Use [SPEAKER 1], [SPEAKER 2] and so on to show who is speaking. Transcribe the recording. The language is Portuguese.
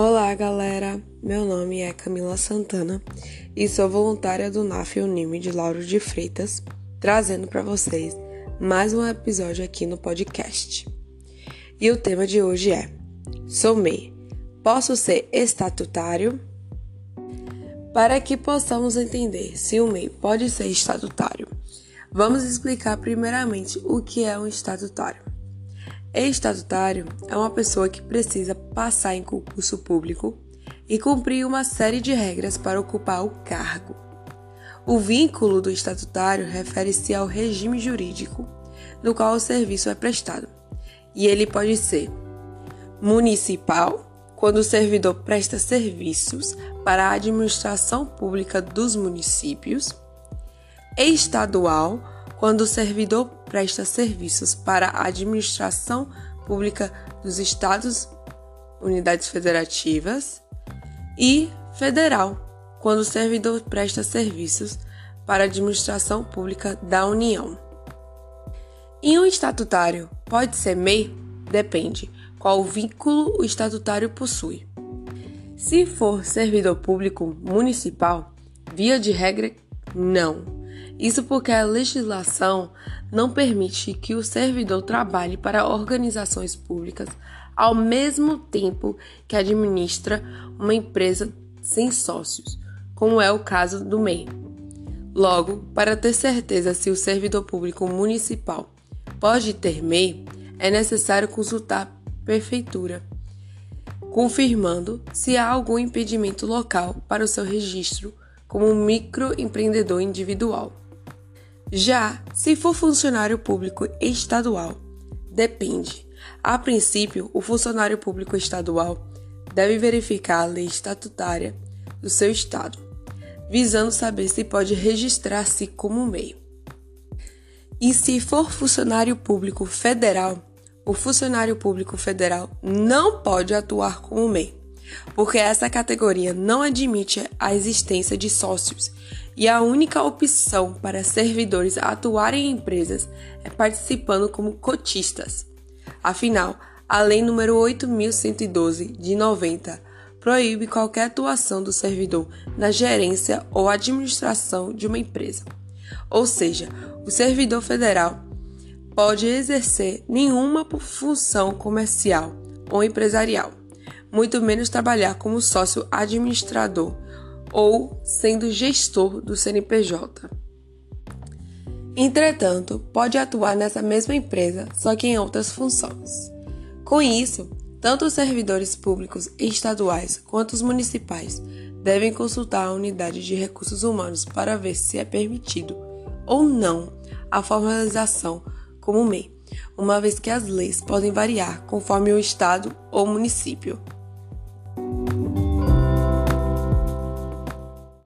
[SPEAKER 1] Olá, galera! Meu nome é Camila Santana e sou voluntária do NAF Unime de Lauro de Freitas, trazendo para vocês mais um episódio aqui no podcast. E o tema de hoje é: Sou MEI, posso ser estatutário? Para que possamos entender se o MEI pode ser estatutário, vamos explicar primeiramente o que é um estatutário. Estatutário é uma pessoa que precisa passar em concurso público e cumprir uma série de regras para ocupar o cargo. O vínculo do estatutário refere-se ao regime jurídico no qual o serviço é prestado, e ele pode ser municipal, quando o servidor presta serviços para a administração pública dos municípios, estadual, quando o servidor presta serviços para a administração pública dos estados, unidades federativas, e federal, quando o servidor presta serviços para a administração pública da União. E um estatutário pode ser MEI? Depende qual vínculo o estatutário possui. Se for servidor público municipal, via de regra, não isso porque a legislação não permite que o servidor trabalhe para organizações públicas ao mesmo tempo que administra uma empresa sem sócios, como é o caso do MEI. Logo, para ter certeza se o servidor público municipal pode ter MEI, é necessário consultar a prefeitura, confirmando se há algum impedimento local para o seu registro como microempreendedor individual. Já se for funcionário público estadual, depende. A princípio, o funcionário público estadual deve verificar a lei estatutária do seu estado, visando saber se pode registrar-se como meio. E se for funcionário público federal, o funcionário público federal não pode atuar como MEI, porque essa categoria não admite a existência de sócios e a única opção para servidores atuarem em empresas é participando como cotistas. Afinal, a Lei nº 8.112 de 90 proíbe qualquer atuação do servidor na gerência ou administração de uma empresa. Ou seja, o servidor federal pode exercer nenhuma função comercial ou empresarial, muito menos trabalhar como sócio administrador ou sendo gestor do CNPJ. Entretanto, pode atuar nessa mesma empresa, só que em outras funções. Com isso, tanto os servidores públicos estaduais quanto os municipais devem consultar a unidade de recursos humanos para ver se é permitido ou não a formalização como MEI, uma vez que as leis podem variar conforme o estado ou município.